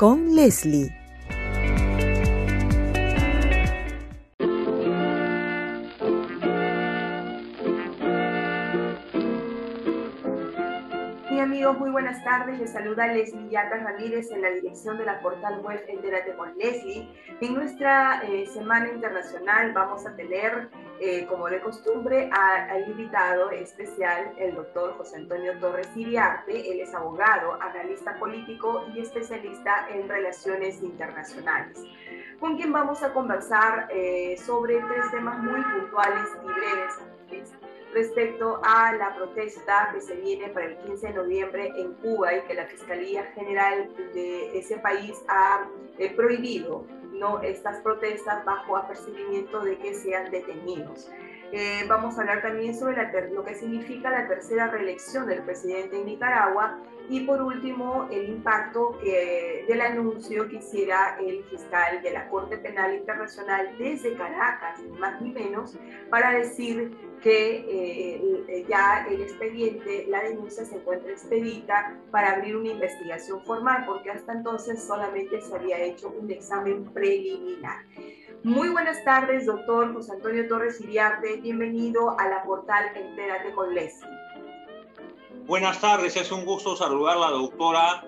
con Leslie. Buenas tardes. Les saluda Leslie Yatas Ramírez en la dirección de la portal web Entérate con Leslie. En nuestra eh, semana internacional vamos a tener, eh, como de costumbre, al invitado especial, el doctor José Antonio Torres Iriarte. Él es abogado, analista político y especialista en relaciones internacionales con quien vamos a conversar eh, sobre tres temas muy puntuales y breves respecto a la protesta que se viene para el 15 de noviembre en Cuba y que la Fiscalía General de ese país ha eh, prohibido ¿no? estas protestas bajo apercibimiento de que sean detenidos. Eh, vamos a hablar también sobre lo que significa la tercera reelección del presidente en Nicaragua y por último el impacto del anuncio que hiciera el fiscal de la Corte Penal Internacional desde Caracas, ni más ni menos, para decir que eh, ya el expediente, la denuncia se encuentra expedita para abrir una investigación formal, porque hasta entonces solamente se había hecho un examen preliminar. Muy buenas tardes, doctor José Antonio Torres Iriarte. Bienvenido a la portal Entérate con Leslie. Buenas tardes, es un gusto saludar a la doctora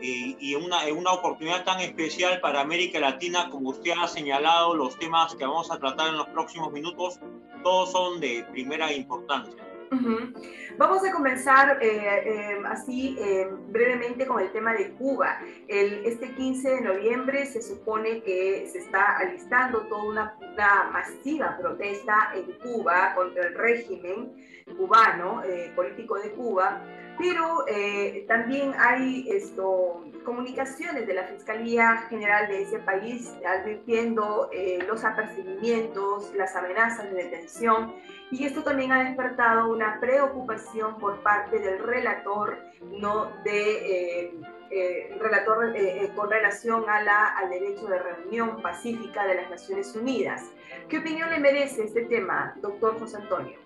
y una, una oportunidad tan especial para América Latina, como usted ha señalado, los temas que vamos a tratar en los próximos minutos, todos son de primera importancia. Vamos a comenzar eh, eh, así brevemente con el tema de Cuba. Este 15 de noviembre se supone que se está alistando toda una, una masiva protesta en Cuba contra el régimen cubano, político de Cuba, pero eh, también hay esto, comunicaciones de la Fiscalía General de ese país advirtiendo eh, los apercibimientos, las amenazas de detención y esto también ha despertado una preocupación por parte del relator, ¿no? de, eh, relator con relación a la, al derecho de reunión pacífica de las Naciones Unidas. ¿Qué opinión le merece este tema, doctor José Antonio?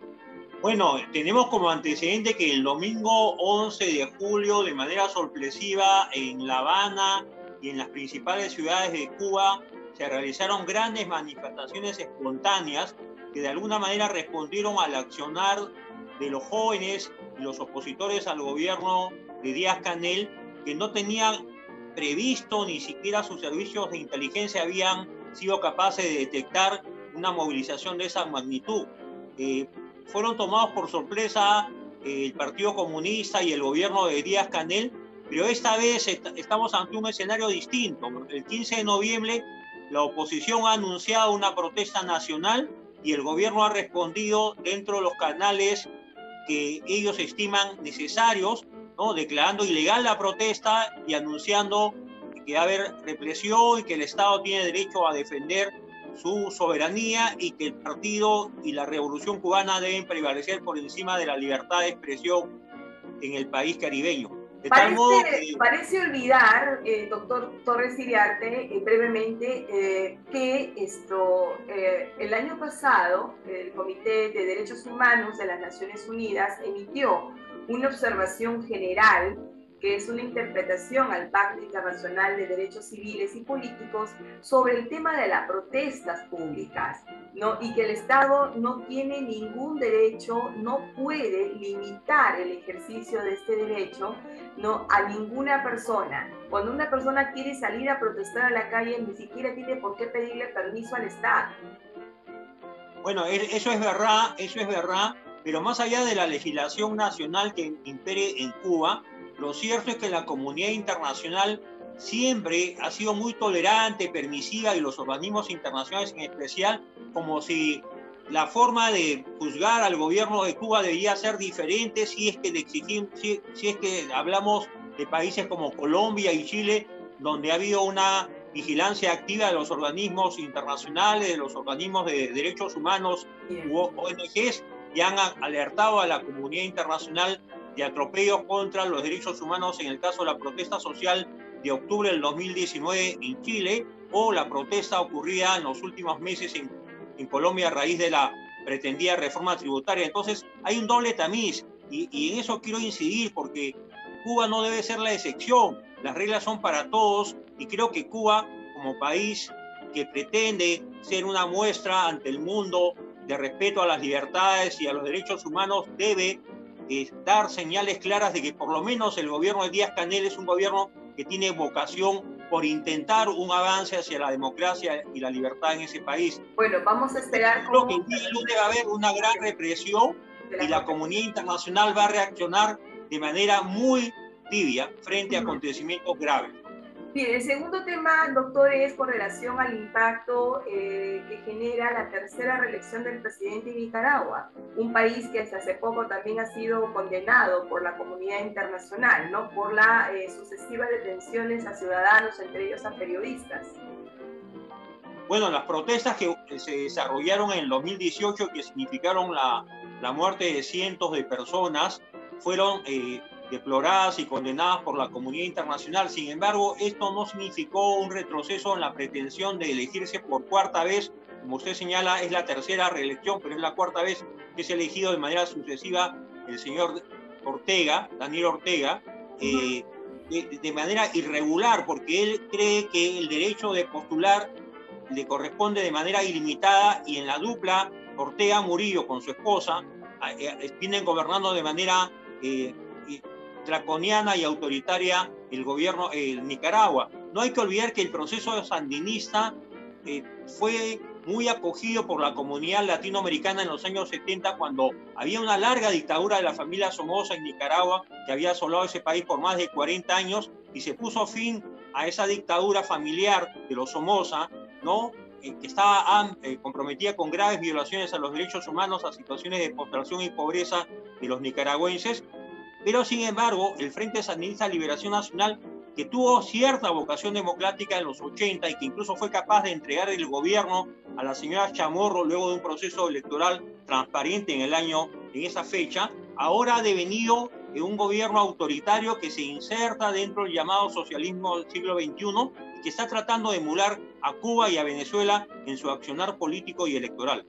Bueno, tenemos como antecedente que el domingo 11 de julio, de manera sorpresiva, en La Habana y en las principales ciudades de Cuba, se realizaron grandes manifestaciones espontáneas que de alguna manera respondieron al accionar de los jóvenes y los opositores al gobierno de Díaz Canel, que no tenían previsto ni siquiera sus servicios de inteligencia habían sido capaces de detectar una movilización de esa magnitud. Eh, fueron tomados por sorpresa eh, el Partido Comunista y el gobierno de Díaz Canel, pero esta vez estamos ante un escenario distinto. El 15 de noviembre la oposición ha anunciado una protesta nacional y el gobierno ha respondido dentro de los canales que ellos estiman necesarios, ¿no? declarando ilegal la protesta y anunciando que va a haber represión y que el Estado tiene derecho a defender su soberanía y que el partido y la revolución cubana deben prevalecer por encima de la libertad de expresión en el país caribeño. parece, olvidar, eh, doctor Torres Iriarte, eh, brevemente, eh, que esto, el año pasado el Comité de Derechos Humanos de las Naciones Unidas emitió una observación general que es una interpretación al Pacto Internacional de Derechos Civiles y Políticos sobre el tema de las protestas públicas, ¿no? Y que el Estado no tiene ningún derecho, no puede limitar el ejercicio de este derecho, ¿no? A ninguna persona. Cuando una persona quiere salir a protestar a la calle, ni siquiera tiene por qué pedirle permiso al Estado. Bueno, eso es verdad, eso es verdad, pero más allá de la legislación nacional que impere en Cuba, lo cierto es que la comunidad internacional siempre ha sido muy tolerante, permisiva y los organismos internacionales en especial, como si la forma de juzgar al gobierno de Cuba debía ser diferente si es que le exigimos, si, es que hablamos de países como Colombia y Chile donde ha habido una vigilancia activa de los organismos internacionales, de los organismos de derechos humanos, ONGs, y han alertado a la comunidad internacional de atropellos contra los derechos humanos en el caso de la protesta social de octubre del 2019 en Chile o la protesta ocurrida en los últimos meses en, en Colombia a raíz de la pretendida reforma tributaria. Entonces hay un doble tamiz y, y en eso quiero incidir porque Cuba no debe ser la excepción. Las reglas son para todos y creo que Cuba, como país que pretende ser una muestra ante el mundo de respeto a las libertades y a los derechos humanos, debe dar señales claras de que por lo menos el gobierno de Díaz Canel es un gobierno que tiene vocación por intentar un avance hacia la democracia y la libertad en ese país. Bueno, vamos a esperar. Creo que el día va a haber una gran represión y la comunidad internacional va a reaccionar de manera muy tibia frente a acontecimientos graves. Bien, el segundo tema, doctor, es con relación al impacto eh, que genera la tercera reelección del presidente de Nicaragua, un país que hasta hace poco también ha sido condenado por la comunidad internacional, ¿no? Por las eh, sucesivas detenciones a ciudadanos, entre ellos a periodistas. Bueno, las protestas que se desarrollaron en el 2018, que significaron la, muerte de cientos de personas, fueron eh, deploradas y condenadas por la comunidad internacional. Sin embargo, esto no significó un retroceso en la pretensión de elegirse por cuarta vez. Como usted señala, es la tercera reelección, pero es la cuarta vez que es elegido de manera sucesiva el señor Ortega, Daniel Ortega, eh, de, de, manera irregular, porque él cree que el derecho de postular le corresponde de manera ilimitada y en la dupla Ortega Murillo con su esposa eh, vienen gobernando de manera eh, draconiana y autoritaria el gobierno en Nicaragua. No hay que olvidar que el proceso sandinista eh, fue muy acogido por la comunidad latinoamericana en los años 70 cuando había una larga dictadura de la familia Somoza en Nicaragua que había asolado ese país por más de 40 años y se puso fin a esa dictadura familiar de los Somoza, ¿no? Eh, que estaba eh, comprometida con graves violaciones a los derechos humanos, a situaciones de postración y pobreza de los nicaragüenses, pero sin embargo, el Frente Sandinista Liberación Nacional, que tuvo cierta vocación democrática en los 80 y que incluso fue capaz de entregar el gobierno a la señora Chamorro luego de un proceso electoral transparente en el año, en esa fecha, ahora ha devenido en un gobierno autoritario que se inserta dentro del llamado socialismo del siglo XXI y que está tratando de emular a Cuba y a Venezuela en su accionar político y electoral.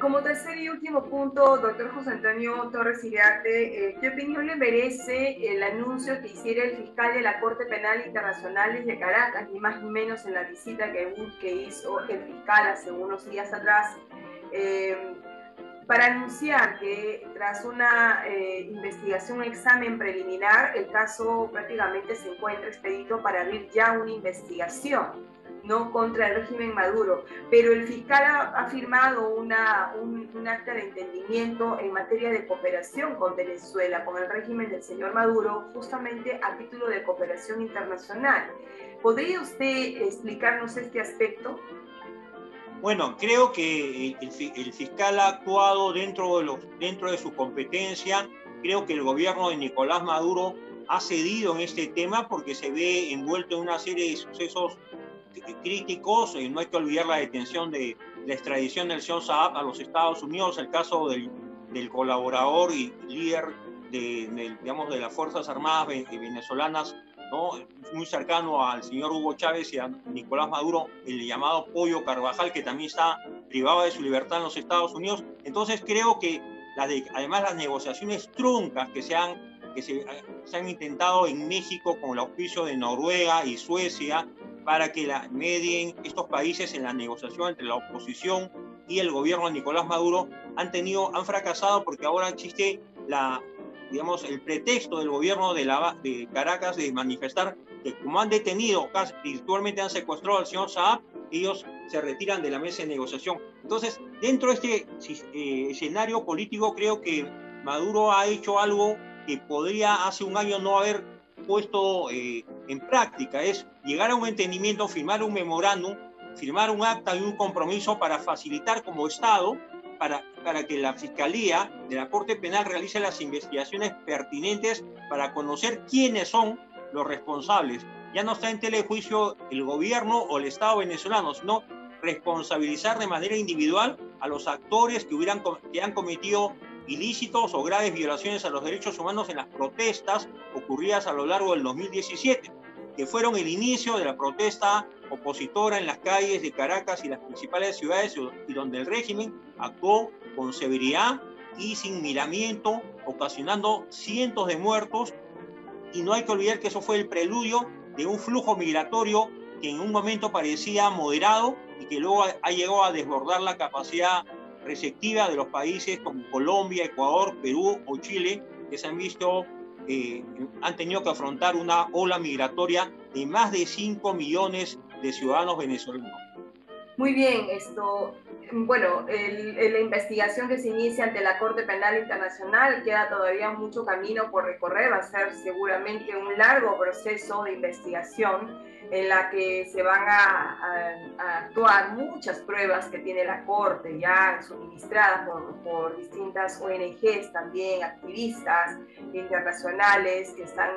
Como tercer y último punto, doctor José Antonio Torres Iriarte, eh, ¿qué opinión le merece el anuncio que hiciera el fiscal de la Corte Penal Internacional de Caracas, ni más ni menos en la visita que, que hizo el fiscal hace unos días atrás, eh, para anunciar que tras una eh, investigación, un examen preliminar, el caso prácticamente se encuentra expedito para abrir ya una investigación? ¿No? contra el régimen Maduro, pero el fiscal ha, firmado una, un, acta de entendimiento en materia de cooperación con Venezuela, con el régimen del señor Maduro, justamente a título de cooperación internacional. ¿Podría usted explicarnos este aspecto? Bueno, creo que el, el, fiscal ha actuado dentro de, los, dentro de su competencia. Creo que el gobierno de Nicolás Maduro ha cedido en este tema porque se ve envuelto en una serie de sucesos críticos. Eh, no hay que olvidar la detención de la extradición del señor Saab a los Estados Unidos, el caso del, del colaborador y líder de, de, digamos, de las Fuerzas Armadas venezolanas, ¿no? muy cercano al señor Hugo Chávez y a Nicolás Maduro, el llamado Pollo Carvajal, que también está privado de su libertad en los Estados Unidos. Entonces creo que de, además las negociaciones truncas que se han, que se, se han intentado en México con el auspicio de Noruega y Suecia, para que la medien estos países en la negociación entre la oposición y el gobierno de Nicolás Maduro han tenido han fracasado porque ahora existe la digamos el pretexto del gobierno de, la, de Caracas de manifestar que como han detenido casi virtualmente han secuestrado al señor Saab ellos se retiran de la mesa de negociación. Entonces dentro de este eh, escenario político creo que Maduro ha hecho algo que podría hace un año no haber puesto eh, en práctica, es llegar a un entendimiento, firmar un memorándum, firmar un acta y un compromiso para facilitar como Estado, para, para que la Fiscalía de la Corte Penal realice las investigaciones pertinentes para conocer quiénes son los responsables. Ya no está en telejuicio el gobierno o el Estado venezolano, sino responsabilizar de manera individual a los actores que, hubieran, que han cometido ilícitos o graves violaciones a los derechos humanos en las protestas ocurridas a lo largo del 2017, que fueron el inicio de la protesta opositora en las calles de Caracas y las principales ciudades y donde el régimen actuó con severidad y sin miramiento, ocasionando cientos de muertos. Y no hay que olvidar que eso fue el preludio de un flujo migratorio que en un momento parecía moderado y que luego ha llegado a desbordar la capacidad receptiva de los países como Colombia, Ecuador, Perú o Chile, que se han visto, eh, han tenido que afrontar una ola migratoria de más de 5 millones de ciudadanos venezolanos. Muy bien, esto, bueno, la investigación que se inicia ante la Corte Penal Internacional queda todavía mucho camino por recorrer, va a ser seguramente un largo proceso de investigación en la que se van a, actuar muchas pruebas que tiene la Corte ya suministradas por, distintas ONGs también, activistas internacionales que están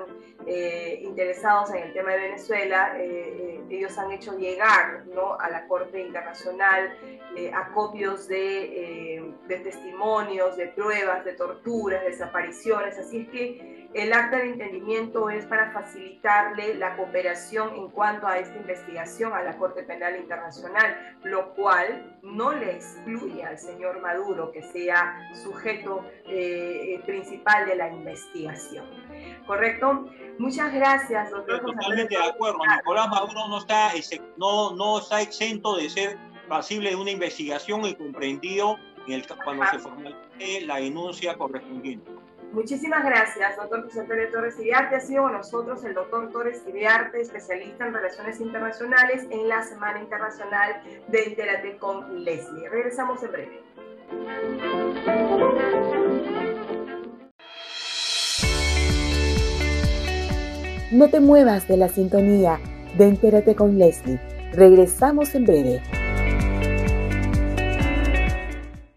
eh, interesados en el tema de Venezuela. Eh, eh, ellos han hecho llegar ¿no? a la Corte Internacional acopios de, de testimonios, de pruebas, de torturas, desapariciones. Así es que el acta de entendimiento es para facilitarle la cooperación en cuanto a esta investigación a la Corte Penal Internacional, lo cual no le excluye al señor Maduro que sea sujeto eh, principal de la investigación. ¿Correcto? Muchas gracias, doctor. Totalmente de acuerdo. Nicolás Maduro no está, no, no está exento de ser pasible de una investigación y comprendido en el, cuando se formalice la denuncia correspondiente. Muchísimas gracias, doctor José Pérez Torres Iriarte. Ha sido con nosotros el doctor Torres Iriarte, especialista en relaciones internacionales en la Semana Internacional de Interate con Leslie. Regresamos en breve. No te muevas de la sintonía de Entérate con Leslie. Regresamos en breve.